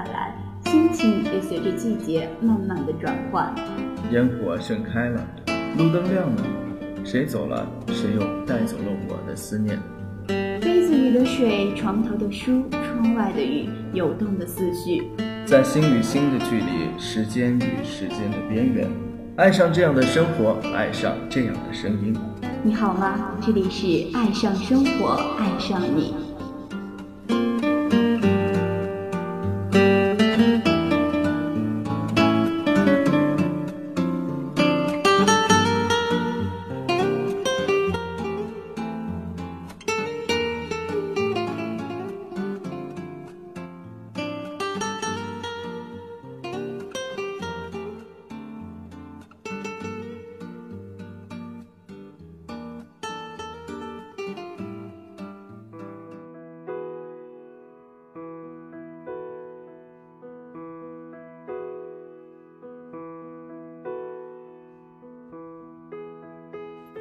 下来，心情也随着季节慢慢的转换。烟火盛开了，路灯亮了，谁走了，谁又带走了我的思念。杯子里的水，床头的书，窗外的雨，游动的思绪，在心与心的距离，时间与时间的边缘，爱上这样的生活，爱上这样的声音。你好吗？这里是爱上生活，爱上你。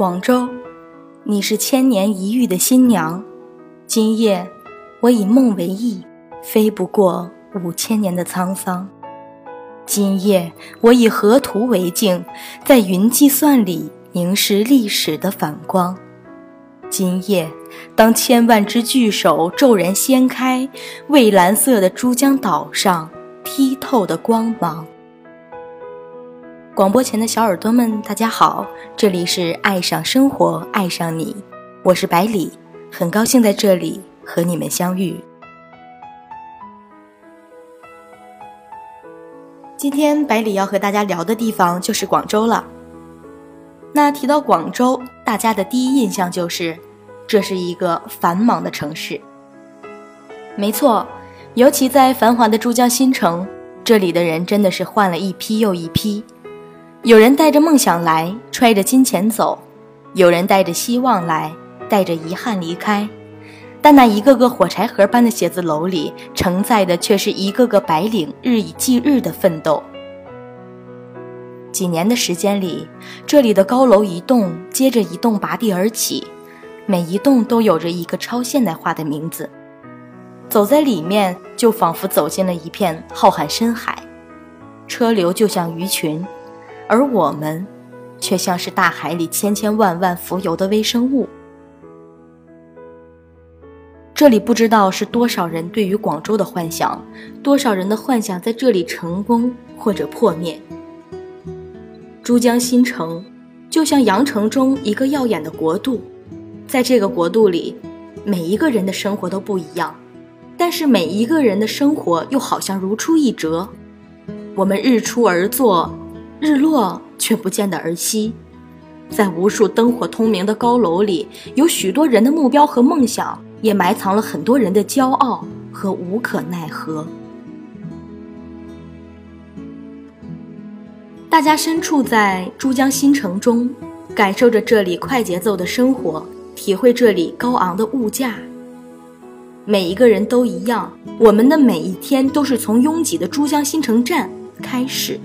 广州，你是千年一遇的新娘。今夜，我以梦为翼，飞不过五千年的沧桑。今夜，我以河图为镜，在云计算里凝视历史的反光。今夜，当千万只巨手骤然掀开，蔚蓝色的珠江岛上剔透的光芒。广播前的小耳朵们，大家好，这里是爱上生活，爱上你，我是百里，很高兴在这里和你们相遇。今天百里要和大家聊的地方就是广州了。那提到广州，大家的第一印象就是，这是一个繁忙的城市。没错，尤其在繁华的珠江新城，这里的人真的是换了一批又一批。有人带着梦想来，揣着金钱走；有人带着希望来，带着遗憾离开。但那一个个火柴盒般的写字楼里，承载的却是一个个白领日以继日的奋斗。几年的时间里，这里的高楼一栋接着一栋拔地而起，每一栋都有着一个超现代化的名字。走在里面，就仿佛走进了一片浩瀚深海，车流就像鱼群。而我们，却像是大海里千千万万浮游的微生物。这里不知道是多少人对于广州的幻想，多少人的幻想在这里成功或者破灭。珠江新城，就像羊城中一个耀眼的国度，在这个国度里，每一个人的生活都不一样，但是每一个人的生活又好像如出一辙。我们日出而作。日落却不见得儿息，在无数灯火通明的高楼里，有许多人的目标和梦想，也埋藏了很多人的骄傲和无可奈何。大家身处在珠江新城中，感受着这里快节奏的生活，体会这里高昂的物价。每一个人都一样，我们的每一天都是从拥挤的珠江新城站开始。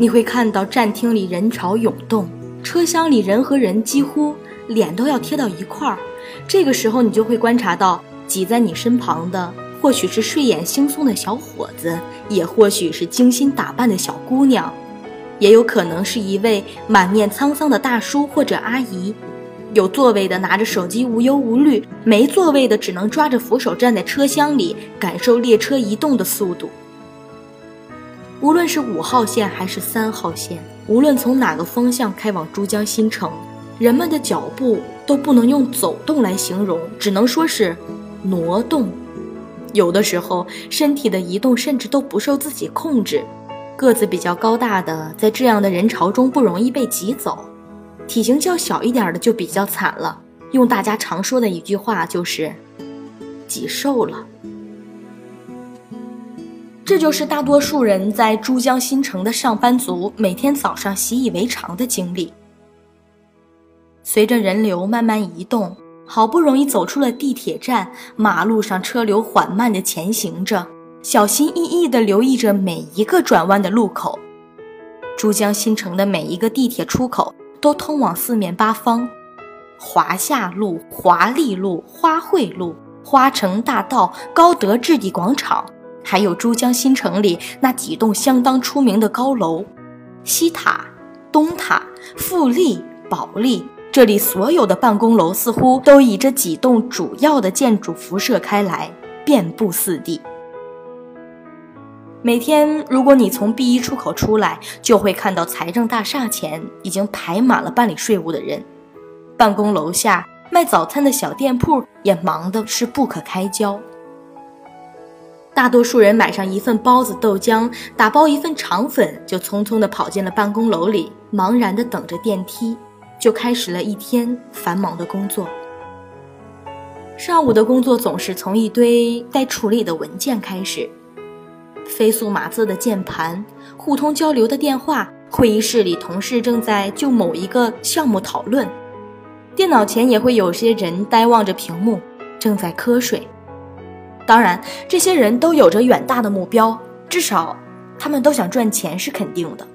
你会看到站厅里人潮涌动，车厢里人和人几乎脸都要贴到一块儿。这个时候，你就会观察到挤在你身旁的，或许是睡眼惺忪的小伙子，也或许是精心打扮的小姑娘，也有可能是一位满面沧桑的大叔或者阿姨。有座位的拿着手机无忧无虑，没座位的只能抓着扶手站在车厢里，感受列车移动的速度。无论是五号线还是三号线，无论从哪个方向开往珠江新城，人们的脚步都不能用走动来形容，只能说是挪动。有的时候，身体的移动甚至都不受自己控制。个子比较高大的，在这样的人潮中不容易被挤走；体型较小一点的就比较惨了。用大家常说的一句话就是“挤瘦了”。这就是大多数人在珠江新城的上班族每天早上习以为常的经历。随着人流慢慢移动，好不容易走出了地铁站，马路上车流缓慢地前行着，小心翼翼地留意着每一个转弯的路口。珠江新城的每一个地铁出口都通往四面八方：华夏路、华丽路、花卉路、花城大道、高德置地广场，还有珠江新城里那几栋相当出名的高楼，西塔、东塔、富丽、保利。这里所有的办公楼似乎都以这几栋主要的建筑辐射开来，遍布四地。每天，如果你从 B 一出口出来，就会看到财政大厦前已经排满了办理税务的人，办公楼下卖早餐的小店铺也忙得是不可开交。大多数人买上一份包子、豆浆，打包一份肠粉，就匆匆地跑进了办公楼里，茫然地等着电梯，就开始了一天繁忙的工作。上午的工作总是从一堆待处理的文件开始。飞速码字的键盘，互通交流的电话，会议室里同事正在就某一个项目讨论，电脑前也会有些人呆望着屏幕，正在瞌睡。当然，这些人都有着远大的目标，至少他们都想赚钱是肯定的。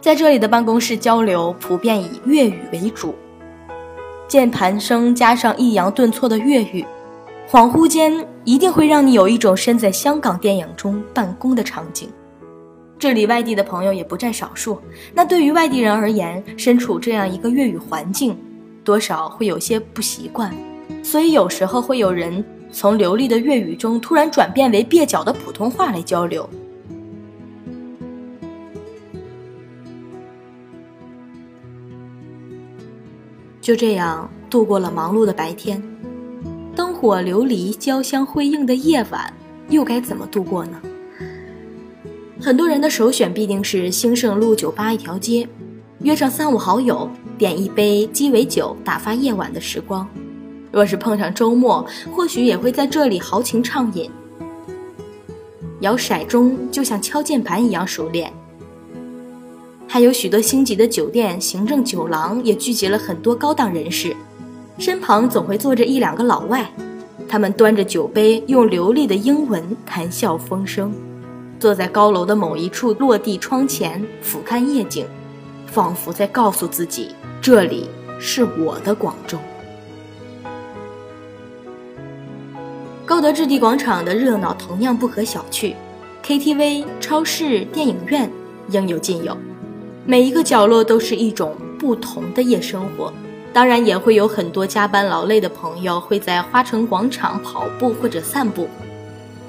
在这里的办公室交流普遍以粤语为主，键盘声加上抑扬顿挫的粤语。恍惚间，一定会让你有一种身在香港电影中办公的场景。这里外地的朋友也不占少数。那对于外地人而言，身处这样一个粤语环境，多少会有些不习惯。所以有时候会有人从流利的粤语中突然转变为蹩脚的普通话来交流。就这样度过了忙碌的白天。灯火流离、交相辉映的夜晚，又该怎么度过呢？很多人的首选必定是兴盛路酒吧一条街，约上三五好友，点一杯鸡尾酒，打发夜晚的时光。若是碰上周末，或许也会在这里豪情畅饮。摇骰盅就像敲键盘一样熟练。还有许多星级的酒店、行政酒廊也聚集了很多高档人士。身旁总会坐着一两个老外，他们端着酒杯，用流利的英文谈笑风生，坐在高楼的某一处落地窗前俯瞰夜景，仿佛在告诉自己：“这里是我的广州。”高德置地广场的热闹同样不可小觑，KTV、超市、电影院应有尽有，每一个角落都是一种不同的夜生活。当然也会有很多加班劳累的朋友会在花城广场跑步或者散步。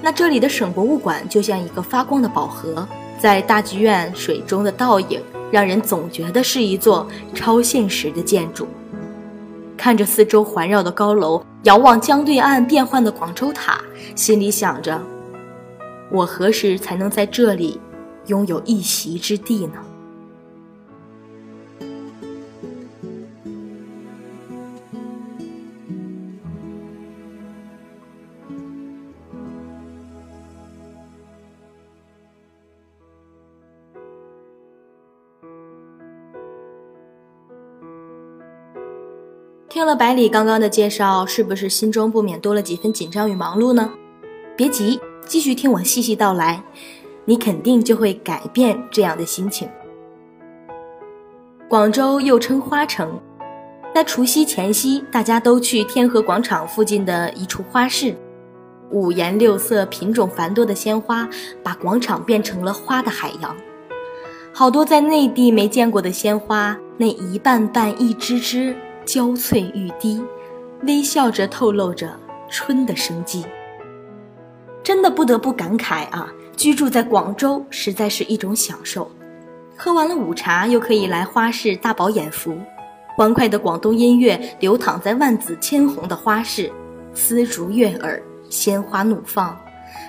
那这里的省博物馆就像一个发光的宝盒，在大剧院水中的倒影，让人总觉得是一座超现实的建筑。看着四周环绕的高楼，遥望江对岸变幻的广州塔，心里想着：我何时才能在这里拥有一席之地呢？听了百里刚刚的介绍，是不是心中不免多了几分紧张与忙碌呢？别急，继续听我细细道来，你肯定就会改变这样的心情。广州又称花城，在除夕前夕，大家都去天河广场附近的一处花市，五颜六色、品种繁多的鲜花把广场变成了花的海洋。好多在内地没见过的鲜花，那一瓣瓣、一枝枝。娇翠欲滴，微笑着透露着春的生机。真的不得不感慨啊，居住在广州实在是一种享受。喝完了午茶，又可以来花市大饱眼福。欢快的广东音乐流淌在万紫千红的花市，丝竹悦耳，鲜花怒放。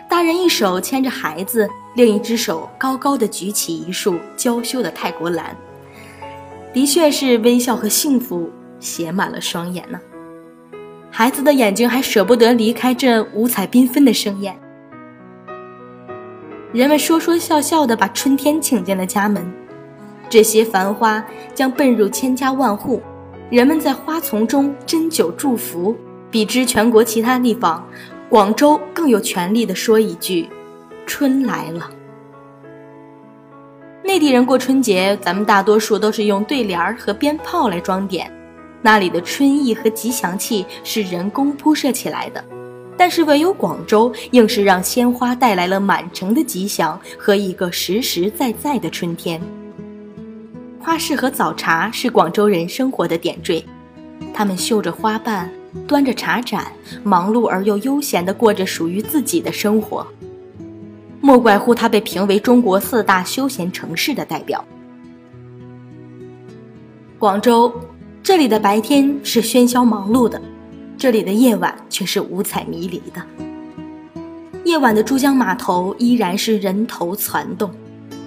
大人一手牵着孩子，另一只手高高的举起一束娇羞的泰国兰，的确是微笑和幸福。写满了双眼呢，孩子的眼睛还舍不得离开这五彩缤纷的盛宴。人们说说笑笑的把春天请进了家门，这些繁花将奔入千家万户，人们在花丛中斟酒祝福。比之全国其他地方，广州更有权利的说一句：“春来了。”内地人过春节，咱们大多数都是用对联儿和鞭炮来装点。那里的春意和吉祥气是人工铺设起来的。但是唯有广州，硬是让鲜花带来了满城的吉祥和一个实实在在的春天。花市和早茶是广州人生活的点缀，他们绣着花瓣，端着茶盏，忙碌而又悠闲地过着属于自己的生活。莫怪乎它被评为中国四大休闲城市的代表。广州，这里的白天是喧嚣忙碌的。这里的夜晚却是五彩迷离的。夜晚的珠江码头依然是人头攒动，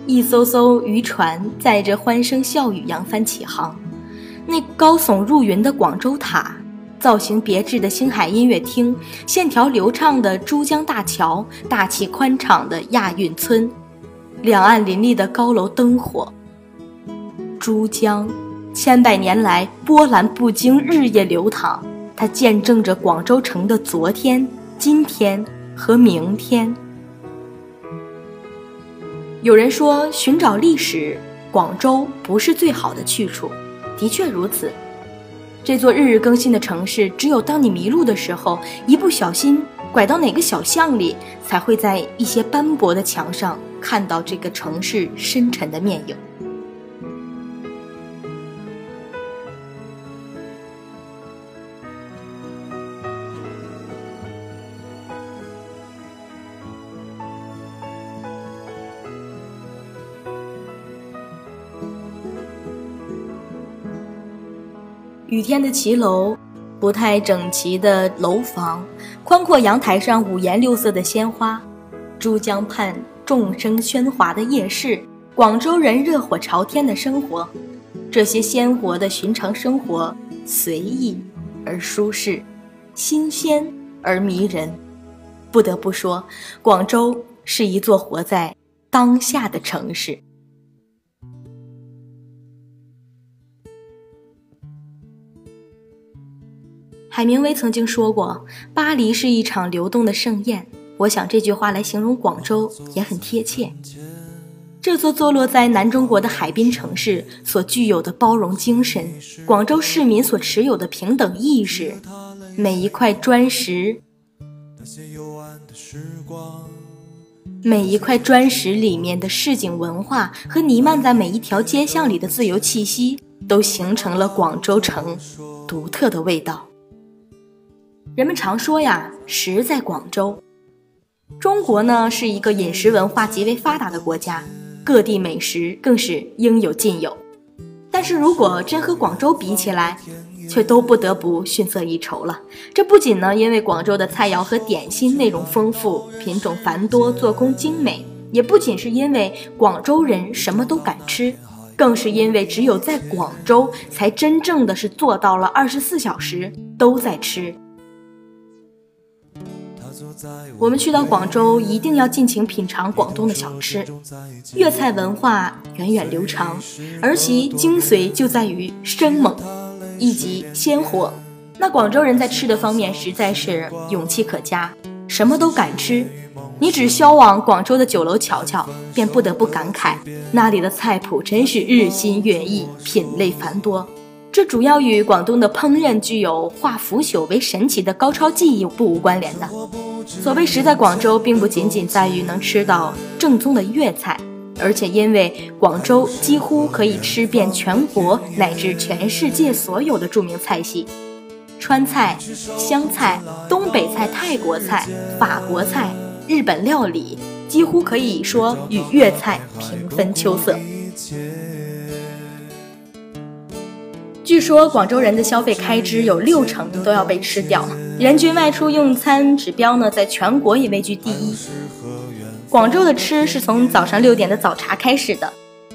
一艘艘渔船载着欢声笑语扬帆起航。那高耸入云的广州塔，造型别致的星海音乐厅，线条流畅的珠江大桥，大气宽敞的亚运村，两岸林立的高楼灯火。珠江，千百年来波澜不惊，日夜流淌。它见证着广州城的昨天、今天和明天。有人说，寻找历史，广州不是最好的去处。的确如此，这座日日更新的城市，只有当你迷路的时候，一不小心拐到哪个小巷里，才会在一些斑驳的墙上看到这个城市深沉的面影。雨天的骑楼，不太整齐的楼房，宽阔阳台上五颜六色的鲜花，珠江畔众声喧哗的夜市，广州人热火朝天的生活，这些鲜活的寻常生活，随意而舒适，新鲜而迷人。不得不说，广州是一座活在当下的城市。海明威曾经说过：“巴黎是一场流动的盛宴。”我想这句话来形容广州也很贴切。这座坐落在南中国的海滨城市所具有的包容精神，广州市民所持有的平等意识，每一块砖石，每一块砖石里面的市井文化和弥漫在每一条街巷里的自由气息，都形成了广州城独特的味道。人们常说呀，食在广州。中国呢是一个饮食文化极为发达的国家，各地美食更是应有尽有。但是如果真和广州比起来，却都不得不逊色一筹了。这不仅呢因为广州的菜肴和点心内容丰富、品种繁多、做工精美，也不仅是因为广州人什么都敢吃，更是因为只有在广州才真正的是做到了二十四小时都在吃。我们去到广州，一定要尽情品尝广东的小吃。粤菜文化源远流长，而其精髓就在于生猛，以及鲜活。那广州人在吃的方面实在是勇气可嘉，什么都敢吃。你只需往广州的酒楼瞧瞧，便不得不感慨，那里的菜谱真是日新月异，品类繁多。这主要与广东的烹饪具有化腐朽为神奇的高超技艺不无关联的。所谓食在广州，并不仅仅在于能吃到正宗的粤菜，而且因为广州几乎可以吃遍全国乃至全世界所有的著名菜系，川菜、湘菜、东北菜、泰国菜、法国菜、日本料理，几乎可以说与粤菜平分秋色。据说广州人的消费开支有六成都要被吃掉，人均外出用餐指标呢，在全国也位居第一。广州的吃是从早上六点的早茶开始的，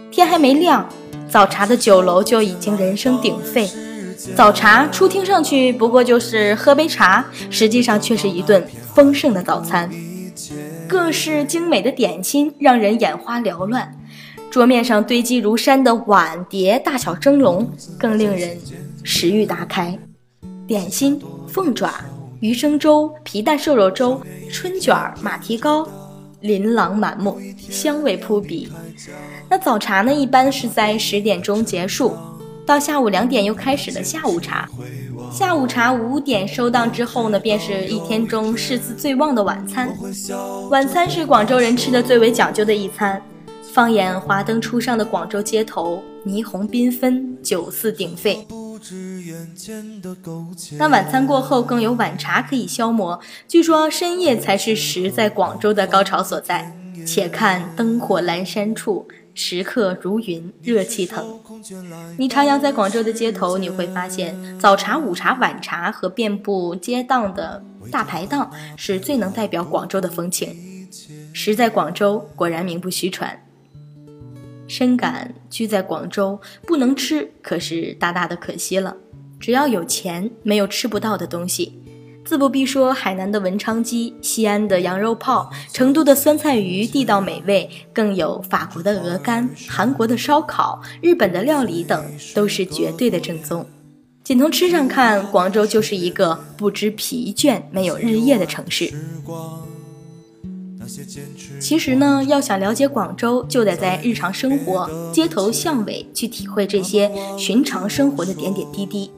天还没亮，早茶的酒楼就已经人声鼎沸。早茶初听上去不过就是喝杯茶，实际上却是一顿丰盛的早餐，各式精美的点心让人眼花缭乱。桌面上堆积如山的碗碟，大小蒸笼更令人食欲大开。点心、凤爪、鱼生粥、皮蛋瘦肉粥、春卷、马蹄糕，琳琅满目，香味扑鼻。那早茶呢，一般是在十点钟结束，到下午两点又开始了下午茶。下午茶五点收档之后呢，便是一天中市资最旺的晚餐。晚餐是广州人吃的最为讲究的一餐。放眼华灯初上的广州街头，霓虹缤纷，酒肆鼎沸。那晚餐过后，更有晚茶可以消磨。据说深夜才是食在广州的高潮所在。且看灯火阑珊处，食客如云，热气腾。你徜徉在广州的街头，你会发现早茶、午茶、晚茶和遍布街档的大排档，是最能代表广州的风情。食在广州，果然名不虚传。深感居在广州不能吃，可是大大的可惜了。只要有钱，没有吃不到的东西。自不必说海南的文昌鸡、西安的羊肉泡、成都的酸菜鱼地道美味，更有法国的鹅肝、韩国的烧烤、日本的料理等，都是绝对的正宗。仅从吃上看，广州就是一个不知疲倦、没有日夜的城市。其实呢，要想了解广州，就得在日常生活、街头巷尾去体会这些寻常生活的点点滴滴。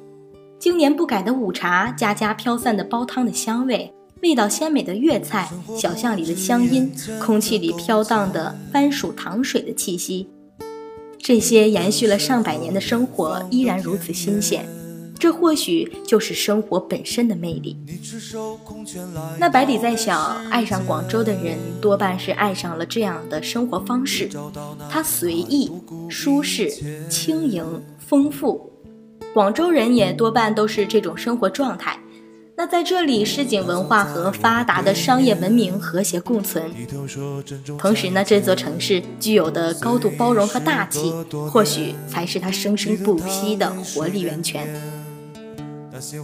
经年不改的午茶，家家飘散的煲汤的香味，味道鲜美的粤菜，小巷里的乡音，空气里飘荡的番薯糖水的气息，这些延续了上百年的生活依然如此新鲜。这或许就是生活本身的魅力。那百里在想，爱上广州的人多半是爱上了这样的生活方式，它随意、舒适、轻盈、丰富。广州人也多半都是这种生活状态。那在这里，市井文化和发达的商业文明和谐共存。同时呢，这座城市具有的高度包容和大气，或许才是它生生不息的活力源泉。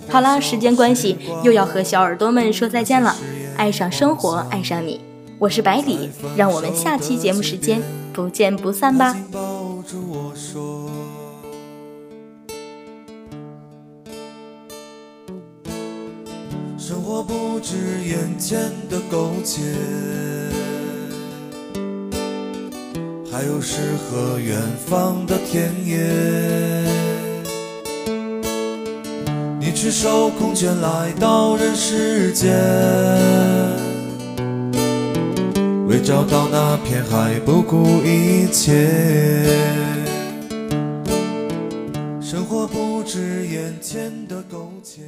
好了，时间关系，又要和小耳朵们说再见了。爱上生活，爱上你，我是百里，让我们下期节目时间不见不散吧。生活不止眼前的苟且，还有诗和远方的田野。赤手空拳来到人世间，为找到那片海不顾一切。生活不止眼前的苟且。